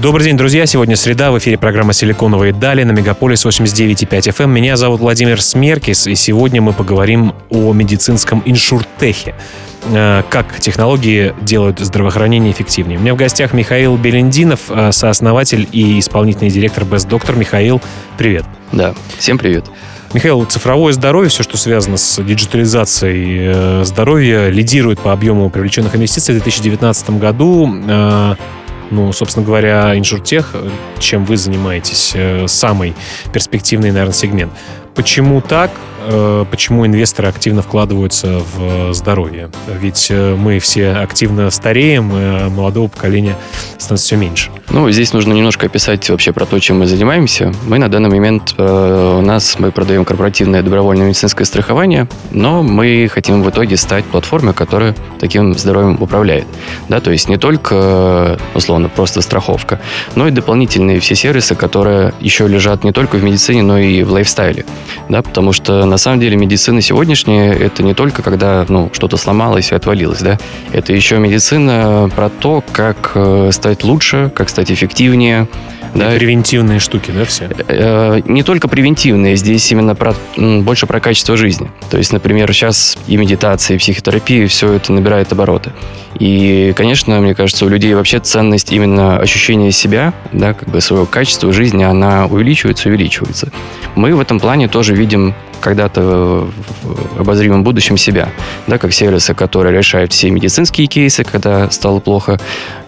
Добрый день, друзья. Сегодня среда. В эфире программа «Силиконовые дали» на Мегаполис 89.5 FM. Эм. Меня зовут Владимир Смеркис, и сегодня мы поговорим о медицинском иншуртехе. Э, как технологии делают здравоохранение эффективнее. У меня в гостях Михаил Белендинов, э, сооснователь и исполнительный директор Best Doctor. Михаил, привет. Да, всем привет. Михаил, цифровое здоровье, все, что связано с диджитализацией э, здоровья, лидирует по объему привлеченных инвестиций в 2019 году. Ну, собственно говоря, инжуртех, чем вы занимаетесь, э, самый перспективный, наверное, сегмент. Почему так? Э, почему инвесторы активно вкладываются в здоровье? Ведь э, мы все активно стареем, и молодого поколения становится все меньше. Ну, здесь нужно немножко описать вообще про то, чем мы занимаемся. Мы на данный момент, у нас мы продаем корпоративное добровольное медицинское страхование, но мы хотим в итоге стать платформой, которая таким здоровьем управляет. Да, то есть не только, условно, просто страховка, но и дополнительные все сервисы, которые еще лежат не только в медицине, но и в лайфстайле да, потому что на самом деле медицина сегодняшняя это не только когда ну, что-то сломалось и отвалилось, да, это еще медицина про то, как э, стать лучше, как стать эффективнее, да. превентивные штуки, да, все? Э, не только превентивные, здесь именно про, больше про качество жизни. То есть, например, сейчас и медитация, и психотерапия, все это набирает обороты. И, конечно, мне кажется, у людей вообще ценность именно ощущения себя, да, как бы своего качества жизни, она увеличивается, увеличивается. Мы в этом плане тоже видим когда-то в обозримом будущем себя, да, как сервисы, которые решают все медицинские кейсы, когда стало плохо,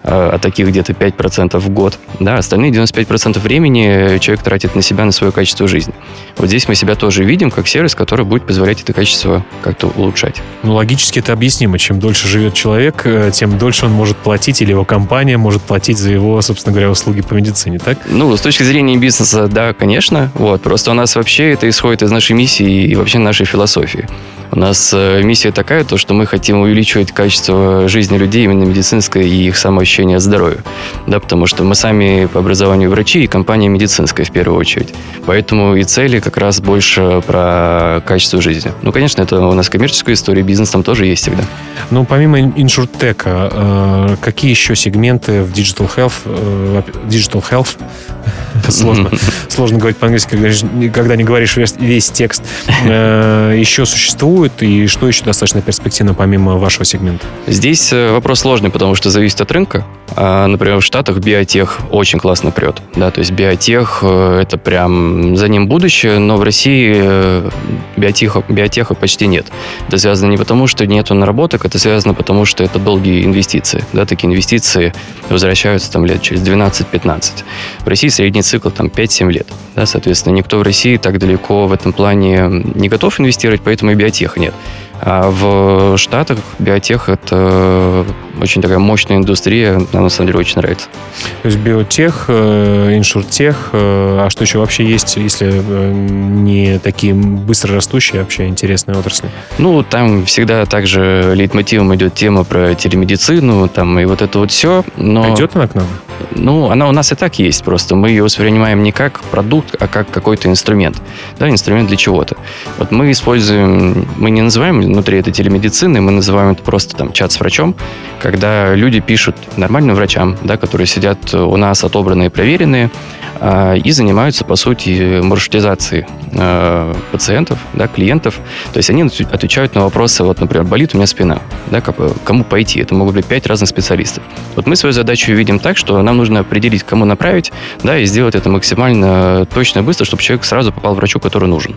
а таких где-то 5% в год, да, остальные 95% времени человек тратит на себя, на свое качество жизни. Вот здесь мы себя тоже видим как сервис, который будет позволять это качество как-то улучшать. Ну, логически это объяснимо. Чем дольше живет человек, э, тем дольше он может платить, или его компания может платить за его, собственно говоря, услуги по медицине, так? Ну, с точки зрения бизнеса, да, конечно. Вот. Просто у нас вообще это исходит из нашей миссии и вообще нашей философии. У нас э, миссия такая, то, что мы хотим увеличивать качество жизни людей именно медицинской и их самоощущение здоровья. Да, потому что мы сами по образованию врачи и компания медицинская в первую очередь. Поэтому и цели как раз больше про качество жизни. Ну, конечно, это у нас коммерческая история, бизнес там тоже есть всегда. Ну, помимо иншуртека, э, какие еще сегменты в Digital Health, Digital Health сложно, сложно говорить по-английски, когда не говоришь весь, весь текст, еще существуют существует и что еще достаточно перспективно помимо вашего сегмента? Здесь э, вопрос сложный, потому что зависит от рынка. А, например, в Штатах биотех очень классно прет. Да, то есть биотех э, это прям за ним будущее, но в России э, биотеха, биотеха почти нет. Это связано не потому, что нет наработок, это связано потому, что это долгие инвестиции. Да, такие инвестиции возвращаются там лет через 12-15. В России средний цикл там 5-7 лет. Да, соответственно, никто в России так далеко в этом плане не готов инвестировать, поэтому и биотеха нет. А в Штатах биотех – это очень такая мощная индустрия, нам на самом деле очень нравится. То есть биотех, э, иншуртех, э, а что еще вообще есть, если э, не такие быстро растущие вообще интересные отрасли? Ну, там всегда также лейтмотивом идет тема про телемедицину, там и вот это вот все. Но... Придет она к нам? Ну, она у нас и так есть, просто мы ее воспринимаем не как продукт, а как какой-то инструмент. Да, инструмент для чего-то. Вот мы используем, мы не называем внутри этой телемедицины, мы называем это просто там чат с врачом, когда люди пишут нормальным врачам, да, которые сидят у нас отобранные, проверенные, и занимаются, по сути, маршрутизацией а, пациентов, да, клиентов. То есть они отвечают на вопросы, вот, например, болит у меня спина, да, кому пойти. Это могут быть пять разных специалистов. Вот мы свою задачу видим так, что нам нужно определить, кому направить, да, и сделать это максимально точно и быстро, чтобы человек сразу попал к врачу, который нужен.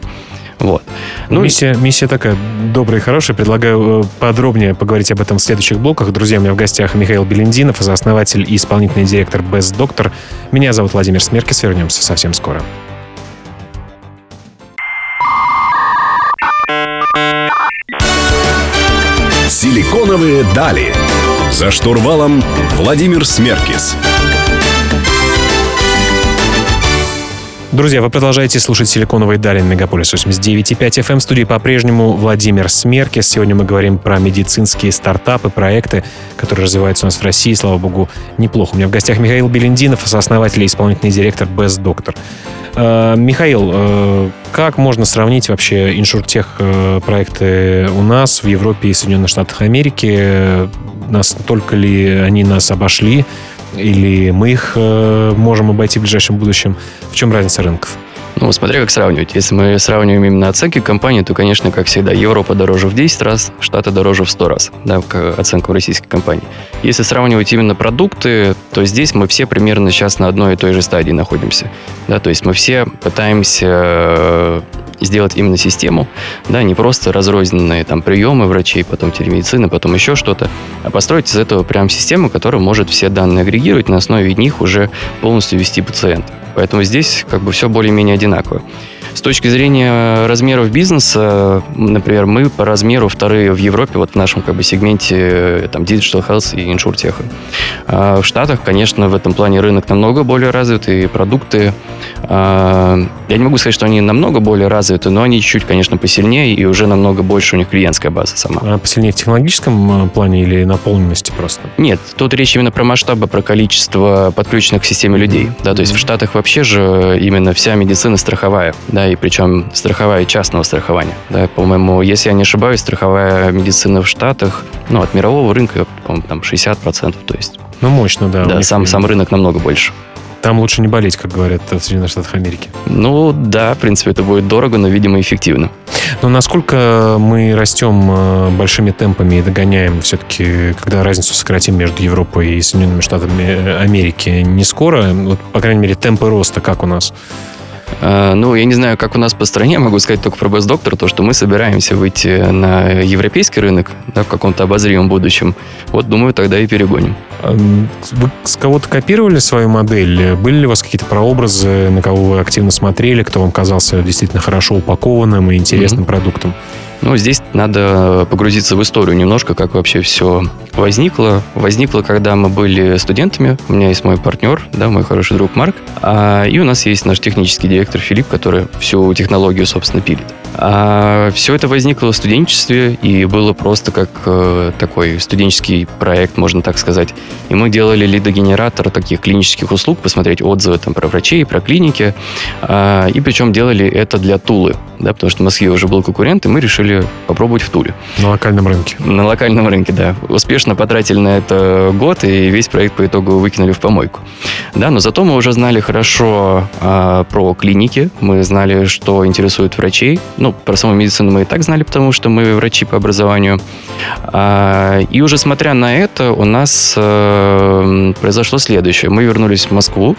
Вот. Ну, миссия, миссия такая добрая и хорошая. Предлагаю э, подробнее поговорить об этом в следующих блоках. Друзья, у меня в гостях Михаил Белендинов, основатель и исполнительный директор Best Doctor. Меня зовут Владимир Смеркис. Вернемся совсем скоро. Силиконовые дали. За штурвалом Владимир Смеркис. Друзья, вы продолжаете слушать «Силиконовые дали» на Мегаполис 89.5 FM. В студии по-прежнему Владимир Смеркис. Сегодня мы говорим про медицинские стартапы, проекты, которые развиваются у нас в России, слава богу, неплохо. У меня в гостях Михаил Белендинов, сооснователь и исполнительный директор Best Doctor. Э, Михаил, э, как можно сравнить вообще иншуртех э, проекты у нас в Европе и Соединенных Штатах Америки? Настолько ли они нас обошли? Или мы их э, можем обойти в ближайшем будущем? В чем разница рынков? Ну, смотря как сравнивать. Если мы сравниваем именно оценки компании, то, конечно, как всегда, Европа дороже в 10 раз, Штаты дороже в 100 раз, да, оценку российской компании. Если сравнивать именно продукты, то здесь мы все примерно сейчас на одной и той же стадии находимся. Да, то есть мы все пытаемся э, сделать именно систему, да, не просто разрозненные там приемы врачей, потом телемедицины, потом еще что-то, а построить из этого прям систему, которая может все данные агрегировать, на основе них уже полностью вести пациента. Поэтому здесь как бы все более-менее одинаково. С точки зрения размеров бизнеса, например, мы по размеру вторые в Европе, вот в нашем как бы сегменте э, там Digital Health и InsurTech. А в Штатах, конечно, в этом плане рынок намного более развитый, продукты. А, я не могу сказать, что они намного более развиты, но они чуть-чуть, конечно, посильнее, и уже намного больше у них клиентская база сама. А посильнее в технологическом э, плане или наполненности просто? Нет, тут речь именно про масштабы, про количество подключенных к системе людей. Да, то есть в Штатах вообще же именно вся медицина страховая. Да, и причем страховая частного страхования. Да, по-моему, если я не ошибаюсь, страховая медицина в Штатах, ну, от мирового рынка, по-моему, там 60%, то есть... Ну, мощно, да. Да, сам, сам рынок намного больше. Там лучше не болеть, как говорят в Соединенных Штатах Америки. Ну да, в принципе, это будет дорого, но, видимо, эффективно. Но насколько мы растем э, большими темпами и догоняем все-таки, когда разницу сократим между Европой и Соединенными Штатами Америки, не скоро? Вот, по крайней мере, темпы роста как у нас? А, ну, я не знаю, как у нас по стране, могу сказать только про Best Doctor, то, что мы собираемся выйти на европейский рынок да, в каком-то обозримом будущем. Вот, думаю, тогда и перегоним. Вы с кого-то копировали свою модель? Были ли у вас какие-то прообразы, на кого вы активно смотрели, кто вам казался действительно хорошо упакованным и интересным mm-hmm. продуктом? Ну, здесь надо погрузиться в историю немножко, как вообще все возникло. Возникло, когда мы были студентами. У меня есть мой партнер, да, мой хороший друг Марк. А, и у нас есть наш технический директор Филипп, который всю технологию, собственно, пилит. А все это возникло в студенчестве и было просто как э, такой студенческий проект, можно так сказать. И мы делали лидогенератор таких клинических услуг, посмотреть отзывы там про врачей, про клиники. А, и причем делали это для Тулы, да, потому что в Москве уже был конкурент, и мы решили попробовать в Туле. На локальном рынке. На локальном рынке, да. Успешно потратили на это год, и весь проект по итогу выкинули в помойку. Да, но зато мы уже знали хорошо а, про клиники, мы знали, что интересует врачей, ну, про саму медицину мы и так знали, потому что мы врачи по образованию. А, и уже смотря на это, у нас э, произошло следующее. Мы вернулись в Москву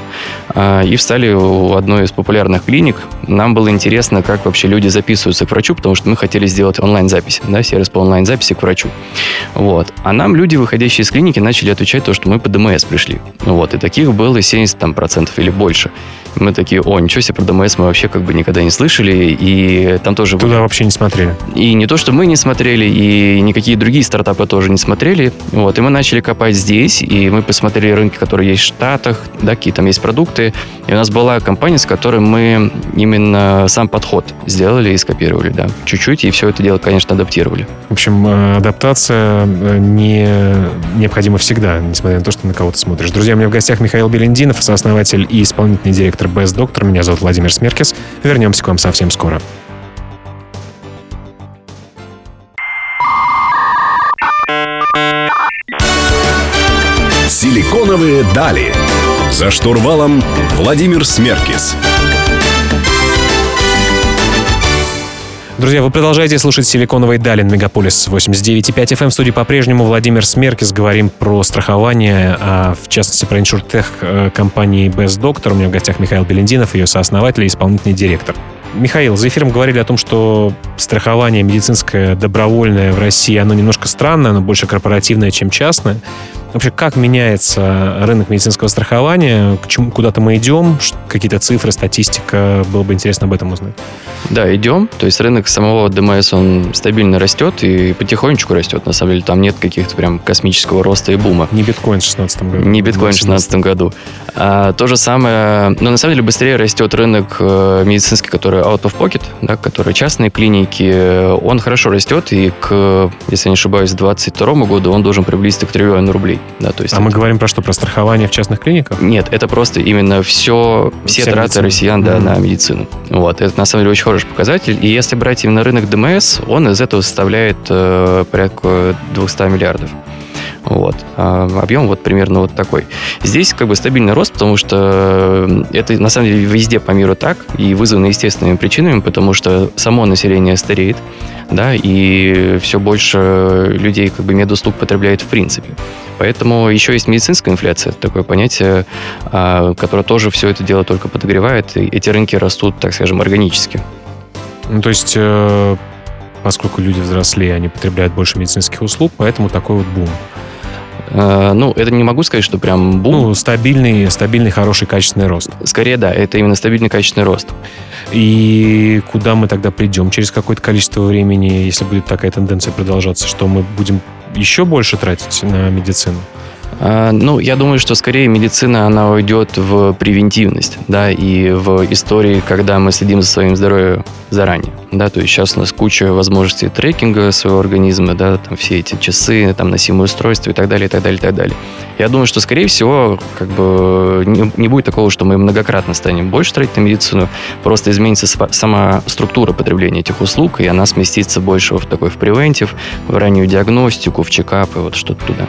а, и встали у одной из популярных клиник. Нам было интересно, как вообще люди записываются к врачу, потому что мы хотели сделать онлайн-запись, да, сервис по онлайн-записи к врачу. Вот. А нам люди, выходящие из клиники, начали отвечать то, что мы по ДМС пришли. Вот. И таких было 70% там, процентов или больше. Мы такие, о, ничего себе, про ДМС мы вообще как бы никогда не слышали, и там тоже... Туда вообще не смотрели. И не то, что мы не смотрели, и никакие другие стартапы тоже не смотрели. Вот, и мы начали копать здесь, и мы посмотрели рынки, которые есть в Штатах, да, какие там есть продукты. И у нас была компания, с которой мы именно сам подход сделали и скопировали, да, чуть-чуть, и все это дело, конечно, адаптировали. В общем, э, адаптация э, не необходима всегда, несмотря на то, что на кого-то смотришь. Друзья, у меня в гостях Михаил Белендинов, сооснователь и исполнительный директор Best Doctor. Меня зовут Владимир Смеркис. Вернемся к вам совсем скоро. Силиконовые дали. За штурвалом Владимир Смеркис. Друзья, вы продолжаете слушать «Силиконовый Далин» Мегаполис 89.5 FM. В студии по-прежнему Владимир Смеркис. Говорим про страхование, а в частности про иншуртех э, компании Best Doctor. У меня в гостях Михаил Белендинов, ее сооснователь и исполнительный директор. Михаил, за эфиром говорили о том, что страхование медицинское добровольное в России, оно немножко странное, оно больше корпоративное, чем частное. Вообще, как меняется рынок медицинского страхования? К чему, куда-то мы идем? Какие-то цифры, статистика? Было бы интересно об этом узнать. Да, идем. То есть рынок самого ДМС, он стабильно растет и потихонечку растет. На самом деле, там нет каких-то прям космического роста и бума. Не биткоин в 2016 году. Не биткоин в 2016 году. А, то же самое, но ну, на самом деле быстрее растет рынок э, медицинский, который out of pocket, да, который частные клиники. Он хорошо растет, и к, если не ошибаюсь, к 2022 году он должен приблизиться к триллиону рублей. Да, то есть а это... мы говорим про что? Про страхование в частных клиниках? Нет, это просто именно все, все Вся траты медицина. россиян да, mm-hmm. на медицину. Вот, это на самом деле очень хороший показатель. И если брать именно рынок ДМС, он из этого составляет э, порядка 200 миллиардов. Вот. А объем вот примерно вот такой. Здесь как бы стабильный рост, потому что это на самом деле везде по миру так и вызвано естественными причинами, потому что само население стареет, да, и все больше людей как бы медуслуг потребляет в принципе. Поэтому еще есть медицинская инфляция, такое понятие, а, которое тоже все это дело только подогревает, и эти рынки растут, так скажем, органически. Ну, то есть, э, поскольку люди взрослее, они потребляют больше медицинских услуг, поэтому такой вот бум. Э, ну, это не могу сказать, что прям бум. Ну, стабильный, стабильный, хороший, качественный рост. Скорее, да, это именно стабильный, качественный рост. И куда мы тогда придем? Через какое-то количество времени, если будет такая тенденция продолжаться, что мы будем еще больше тратить на медицину? А, ну, я думаю, что скорее медицина, она уйдет в превентивность, да, и в истории, когда мы следим за своим здоровьем заранее, да, то есть сейчас у нас куча возможностей трекинга своего организма, да, там все эти часы, там носимые устройства и так далее, и так далее, и так далее. Я думаю, что, скорее всего, как бы не, не будет такого, что мы многократно станем больше тратить на медицину, просто изменится сама структура потребления этих услуг, и она сместится больше в такой в превентив, в раннюю диагностику, в чекап и вот что-то туда.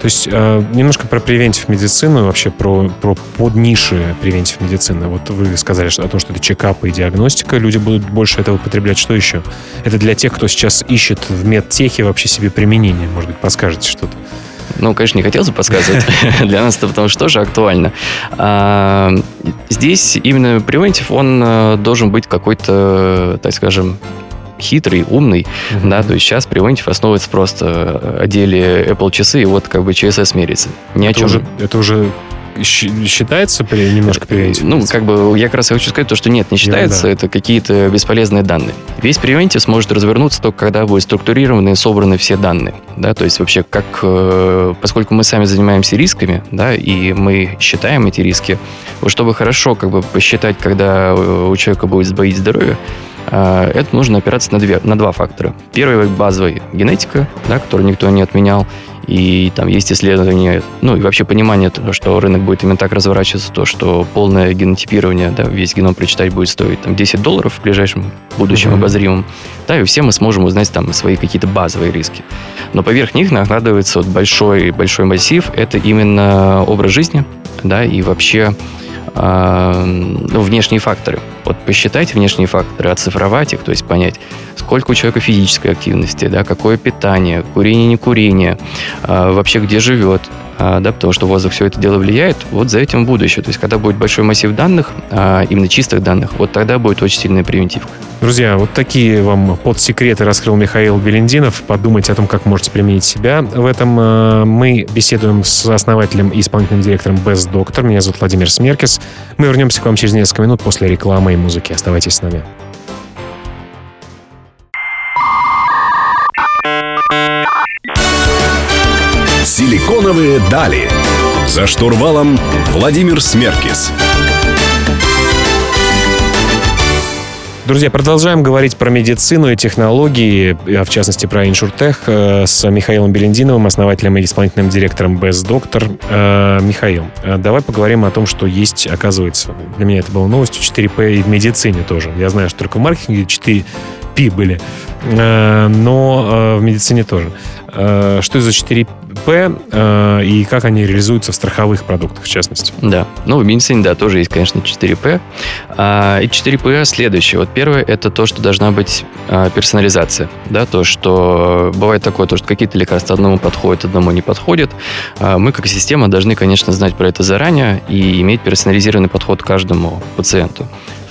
То есть э, немножко про превентив медицину, вообще про, про подниши превентив медицины. Вот вы сказали что, о том, что это чекапы и диагностика, люди будут больше этого потреблять. Что еще? Это для тех, кто сейчас ищет в медтехе вообще себе применение. Может быть, подскажете что-то? Ну, конечно, не хотелось бы подсказывать. Для нас это потому что тоже актуально. А, здесь именно превентив, он э, должен быть какой-то, так скажем, хитрый, умный, mm-hmm. да, то есть сейчас Preventive основывается просто о деле Apple часы, и вот как бы ЧСС мерится. Ни это о чем. Уже, это уже считается при, немножко превентив? Ну, как бы я как раз хочу сказать то, что нет, не считается, yeah, это какие-то бесполезные данные. Весь превентив сможет развернуться только когда будут структурированы и собраны все данные. Да, то есть вообще как, э, поскольку мы сами занимаемся рисками, да, и мы считаем эти риски, чтобы хорошо как бы посчитать, когда у человека будет сбоить здоровье, э, это нужно опираться на, две, на два фактора. Первый базовый – генетика, да, который никто не отменял. И там есть исследования, ну и вообще понимание того, что рынок будет именно так разворачиваться, то, что полное генотипирование, да, весь геном прочитать будет стоить там 10 долларов в ближайшем будущем mm-hmm. обозримом. Да, и все мы сможем узнать там свои какие-то базовые риски. Но поверх них накладывается вот большой, большой массив, это именно образ жизни, да, и вообще э, ну, внешние факторы. Вот посчитать внешние факторы, оцифровать их, то есть понять, сколько у человека физической активности, да, какое питание, курение, не курение, а, вообще где живет, а, да, потому что воздух все это дело влияет, вот за этим будущее. То есть, когда будет большой массив данных, а, именно чистых данных, вот тогда будет очень сильная превентивка. Друзья, вот такие вам подсекреты раскрыл Михаил Белендинов. Подумайте о том, как можете применить себя. В этом а, мы беседуем с основателем и исполнительным директором Best Doctor. Меня зовут Владимир Смеркис. Мы вернемся к вам через несколько минут после рекламы и музыки. Оставайтесь с нами. Силиконовые дали. За штурвалом Владимир Смеркис. Друзья, продолжаем говорить про медицину и технологии, а в частности про иншуртех э, с Михаилом Белендиновым, основателем и исполнительным директором Best Doctor. Э, Михаил, э, давай поговорим о том, что есть, оказывается, для меня это было новостью, 4P и в медицине тоже. Я знаю, что только в маркетинге 4P были, но в медицине тоже. Что это за 4 П э, и как они реализуются в страховых продуктах, в частности. Да, ну в медицине, да, тоже есть, конечно, 4П. А, и 4П следующее. Вот первое, это то, что должна быть а, персонализация. Да, то, что бывает такое, то, что какие-то лекарства одному подходят, одному не подходят. А, мы, как система, должны, конечно, знать про это заранее и иметь персонализированный подход к каждому пациенту.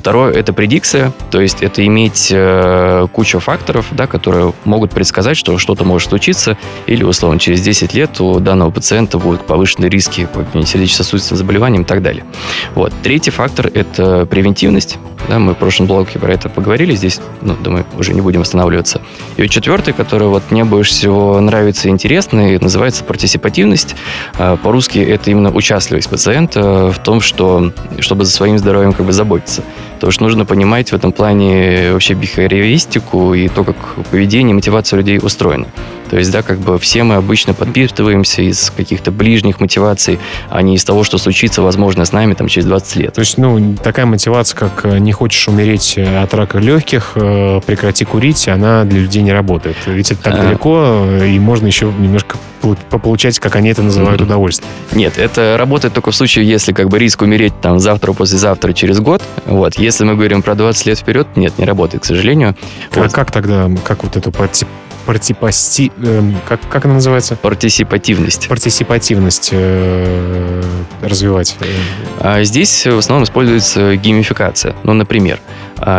Второе – это предикция, то есть это иметь э, кучу факторов, да, которые могут предсказать, что что-то может случиться, или, условно, через 10 лет у данного пациента будут повышенные риски по сердечно-сосудистым заболеваниям и так далее. Вот. Третий фактор – это превентивность. Да, мы в прошлом блоке про это поговорили, здесь, ну, думаю, уже не будем останавливаться. И четвертый, который вот мне больше всего нравится и интересный, называется партисипативность. А, по-русски это именно участливость пациента в том, что, чтобы за своим здоровьем как бы заботиться. Потому что нужно понимать в этом плане вообще бихевиористику и то, как поведение, мотивация людей устроена. То есть, да, как бы все мы обычно подпитываемся из каких-то ближних мотиваций, а не из того, что случится, возможно, с нами там через 20 лет. То есть, ну, такая мотивация, как э, не хочешь умереть э, от рака легких, э, прекрати курить, она для людей не работает. Ведь это так а... далеко, и можно еще немножко получать, как они это называют, mm-hmm. удовольствие. Нет, это работает только в случае, если как бы риск умереть там завтра, послезавтра, через год. Вот. Если мы говорим про 20 лет вперед, нет, не работает, к сожалению. Как, вот. как тогда, как вот эту партипасти... Э, как, как она называется? Партисипативность. Партисипативность э, развивать. А здесь в основном используется геймификация. Ну, например,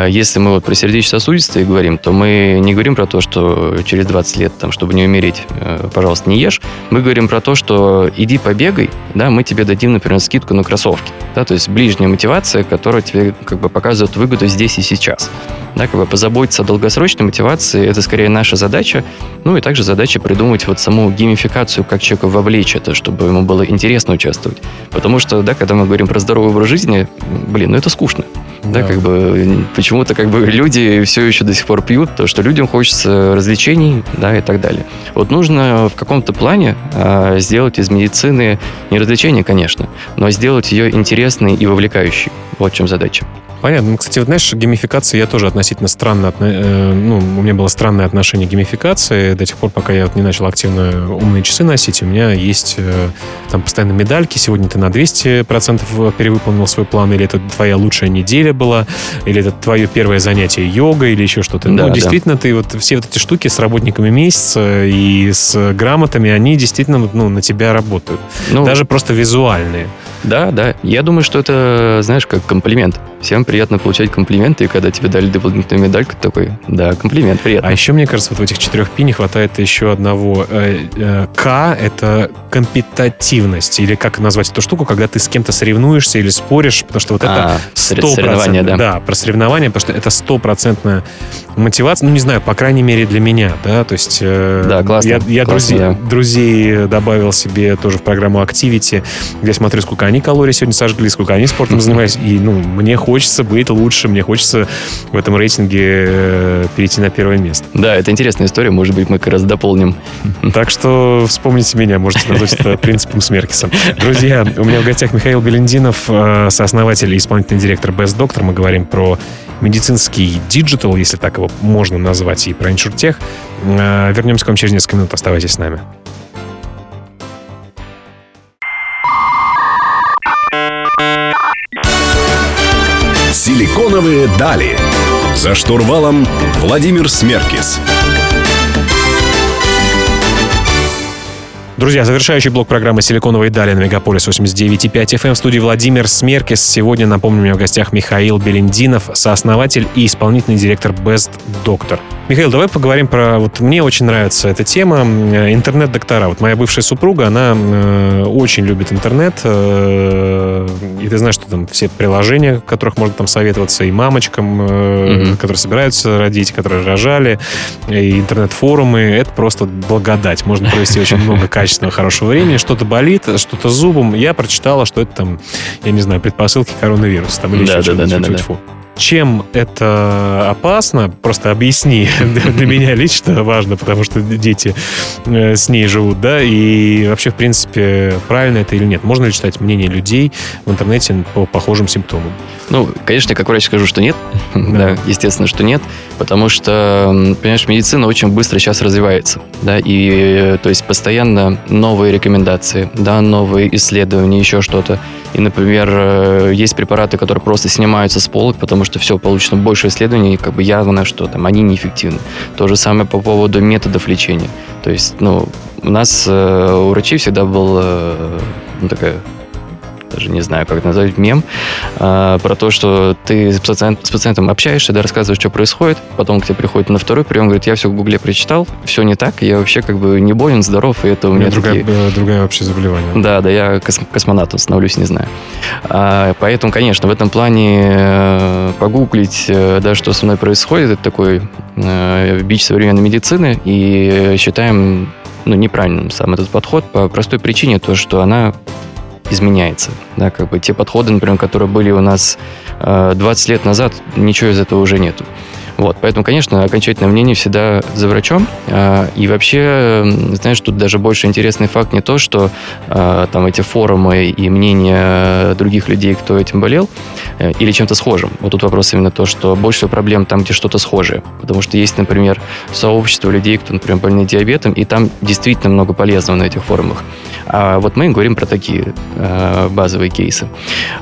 если мы вот про сердечно-сосудистые говорим, то мы не говорим про то, что через 20 лет, там, чтобы не умереть, э, пожалуйста, не ешь. Мы говорим про то, что иди побегай, да, мы тебе дадим, например, скидку на кроссовки. Да, то есть ближняя мотивация, которая тебе как бы показывает выгоду здесь и сейчас. Да, как бы позаботиться о долгосрочной мотивации, это скорее наша задача. Ну и также задача придумать вот саму геймификацию, как человека вовлечь это, чтобы ему было интересно участвовать. Потому что, да, когда мы говорим про здоровый образ жизни, блин, ну это скучно. Да, да как бы почему-то как бы люди все еще до сих пор пьют, то что людям хочется развлечений, да, и так далее. Вот нужно в каком-то плане а, сделать из медицины не развлечение, конечно, но сделать ее интересной и вовлекающей. Вот в чем задача. Понятно. Ну, кстати, вот знаешь, геймификация я тоже относительно странно... Э, ну, у меня было странное отношение к геймификации до тех пор, пока я вот не начал активно умные часы носить. У меня есть э, там постоянно медальки. Сегодня ты на 200% перевыполнил свой план, или это твоя лучшая неделя была, или это твое первое занятие йога, или еще что-то. Да, ну, действительно, да. ты вот все вот эти штуки с работниками месяца и с грамотами, они действительно ну, на тебя работают. Ну, Даже просто визуальные. Да, да. Я думаю, что это, знаешь, как комплимент. Всем приятно получать комплименты, и когда тебе дали дополнительную медальку, ты такой, да, комплимент, приятно. А еще, мне кажется, вот в этих четырех пи не хватает еще одного. Э, э, К — это компетативность, или как назвать эту штуку, когда ты с кем-то соревнуешься или споришь, потому что вот это а, соревнования, да. Да, про соревнования, потому что это стопроцентная мотивация, ну, не знаю, по крайней мере для меня, да, то есть... Э, да, классно. Я, я классно, друзей, да. друзей добавил себе тоже в программу Activity, где смотрю, сколько они калорий сегодня сожгли, сколько они спортом занимались, и, ну, мне хочется быть лучше, мне хочется в этом рейтинге э, перейти на первое место. Да, это интересная история, может быть, мы как раз дополним. Так что вспомните меня, можете назвать это принципом Смеркиса. Друзья, у меня в гостях Михаил Беляндинов, э, сооснователь и исполнительный директор Best Doctor. Мы говорим про медицинский digital, если так его можно назвать, и про иншуртех. Э, вернемся к вам через несколько минут. Оставайтесь с нами. Силиконовые дали. За штурвалом Владимир Смеркис. Друзья, завершающий блок программы «Силиконовые дали» на Мегаполис 89.5 FM в студии Владимир Смеркис. Сегодня, напомню, у меня в гостях Михаил Белендинов, сооснователь и исполнительный директор Best Doctor. Михаил, давай поговорим про... Вот мне очень нравится эта тема. Интернет-доктора. Вот моя бывшая супруга, она э, очень любит интернет. Э, и ты знаешь, что там все приложения, в которых можно там советоваться и мамочкам, э, mm-hmm. которые собираются родить, которые рожали, и интернет-форумы. Это просто благодать. Можно провести очень много качественного, хорошего времени. Что-то болит, что-то зубом. Я прочитала, что это там, я не знаю, предпосылки коронавируса. Там, или еще да. Чем это опасно, просто объясни. Для меня лично важно, потому что дети э, с ней живут, да, и вообще, в принципе, правильно это или нет. Можно ли читать мнение людей в интернете по похожим симптомам? Ну, конечно, как врач скажу, что нет. Да, естественно, что нет, потому что, понимаешь, медицина очень быстро сейчас развивается, да, и, то есть, постоянно новые рекомендации, да, новые исследования, еще что-то. И, например, э, есть препараты, которые просто снимаются с полок, потому что все, получено больше исследований, и как бы явно, что там они неэффективны. То же самое по поводу методов лечения. То есть, ну, у нас э, у врачей всегда была э, ну, такая даже не знаю, как назвать, мем, а, про то, что ты с, пациент, с пациентом общаешься, да, рассказываешь, что происходит, потом к тебе приходит на второй прием, говорит, я все в Гугле прочитал, все не так, я вообще как бы не болен, здоров, и это у, У меня меня другая, такие- другая вообще заболевание. Да, да, я кос- космонавтом становлюсь, не знаю. А, поэтому, конечно, в этом плане э, погуглить, э, да, что со мной происходит, это такой э, бич современной медицины, и считаем ну, неправильным сам этот подход по простой причине, то, что она изменяется. Да, как бы те подходы, например, которые были у нас э, 20 лет назад, ничего из этого уже нету. Вот, поэтому, конечно, окончательное мнение всегда за врачом. А, И вообще, знаешь, тут даже больше интересный факт не то, что а, там эти форумы и мнения других людей, кто этим болел, э, или чем-то схожим. Вот тут вопрос именно то, что больше всего проблем там, где что-то схожее. Потому что есть, например, сообщество людей, кто, например, больны диабетом, и там действительно много полезного на этих форумах. А вот мы говорим про такие э, базовые кейсы.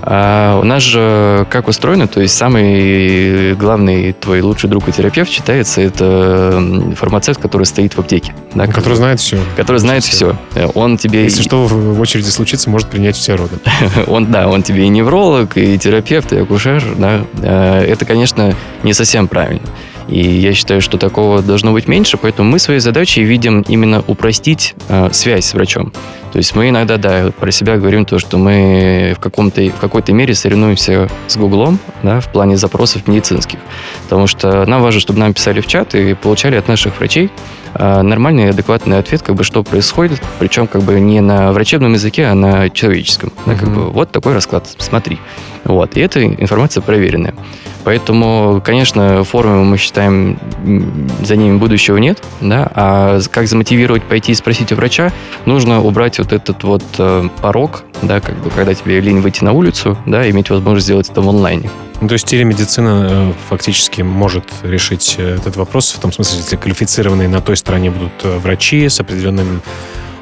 А у нас же как устроено, то есть самый главный твой лучший друг и терапевт считается это фармацевт, который стоит в аптеке. Да, как Который бы, знает все. который знает все. Он тебе... Если что в очереди случится, может принять тебя роды. Он, да, он тебе и невролог, и терапевт, и акушер, да. Э, Это, конечно, не совсем правильно. И я считаю, что такого должно быть меньше, поэтому мы своей задачей видим именно упростить э, связь с врачом. То есть мы иногда, да, про себя говорим то, что мы в, каком-то, в какой-то мере соревнуемся с Гуглом, да, в плане запросов медицинских. Потому что нам важно, чтобы нам писали в чат и получали от наших врачей э, нормальный и адекватный ответ, как бы, что происходит, причем как бы не на врачебном языке, а на человеческом. Да, как бы, вот такой расклад, смотри. Вот. И эта информация проверенная. Поэтому, конечно, форумы мы считаем, за ними будущего нет, да, а как замотивировать пойти и спросить у врача, нужно убрать вот этот вот э, порог, да, как бы, когда тебе лень выйти на улицу, да, иметь возможность сделать это в онлайне. Ну, то есть телемедицина э, фактически может решить э, этот вопрос, в том смысле, если квалифицированные на той стороне будут врачи с определенным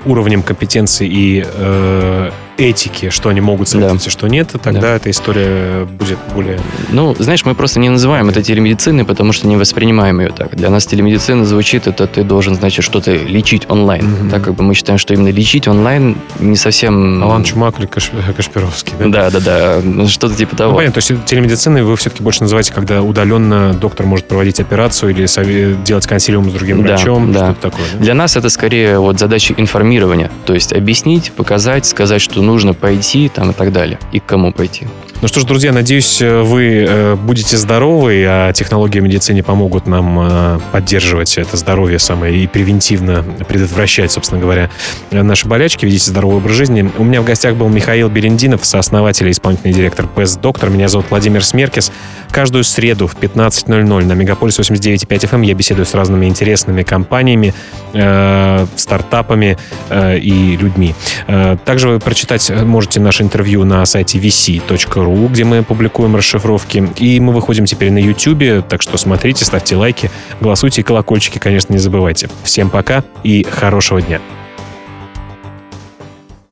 уровнем компетенции и э, этики, что они могут советовать, а что нет, тогда Да. эта история будет более... Ну, знаешь, мы просто не называем это телемедициной, потому что не воспринимаем ее так. Для нас телемедицина звучит, это ты должен, значит, что-то лечить онлайн. Мгм. Так как бы мы считаем, что именно лечить онлайн не совсем... Алан Чумак или Каш- Кашпировский, да? Да, да, да, ну, что-то типа Ну, того. понятно, то есть телемедициной вы все-таки больше называете, когда удаленно доктор может проводить операцию или сове- делать консилиум с другим Да, врачом, да. что-то такое. да? Для нас это скорее вот задача информирования, то есть объяснить, показать, сказать, что нужно пойти там и так далее, и к кому пойти. Ну что ж, друзья, надеюсь, э, вы э, будете здоровы, а технологии медицине помогут нам э, поддерживать это здоровье самое и превентивно предотвращать, собственно говоря, наши болячки, ведите здоровый образ жизни. У меня в гостях был Михаил Берендинов, сооснователь и исполнительный директор ПЭС «Доктор». Меня зовут Владимир Смеркис. Каждую среду в 15.00 на Мегаполис 89.5 FM эм я беседую с разными интересными компаниями, э, стартапами э, и людьми. Э, Также вы прочитать можете наше интервью на сайте vc.ru, где мы публикуем расшифровки. И мы выходим теперь на YouTube, так что смотрите, ставьте лайки, голосуйте и колокольчики, конечно, не забывайте. Всем пока и хорошего дня.